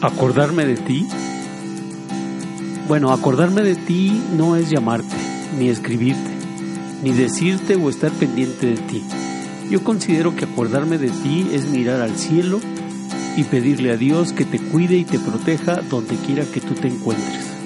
¿Acordarme de ti? Bueno, acordarme de ti no es llamarte, ni escribirte, ni decirte o estar pendiente de ti. Yo considero que acordarme de ti es mirar al cielo y pedirle a Dios que te cuide y te proteja donde quiera que tú te encuentres.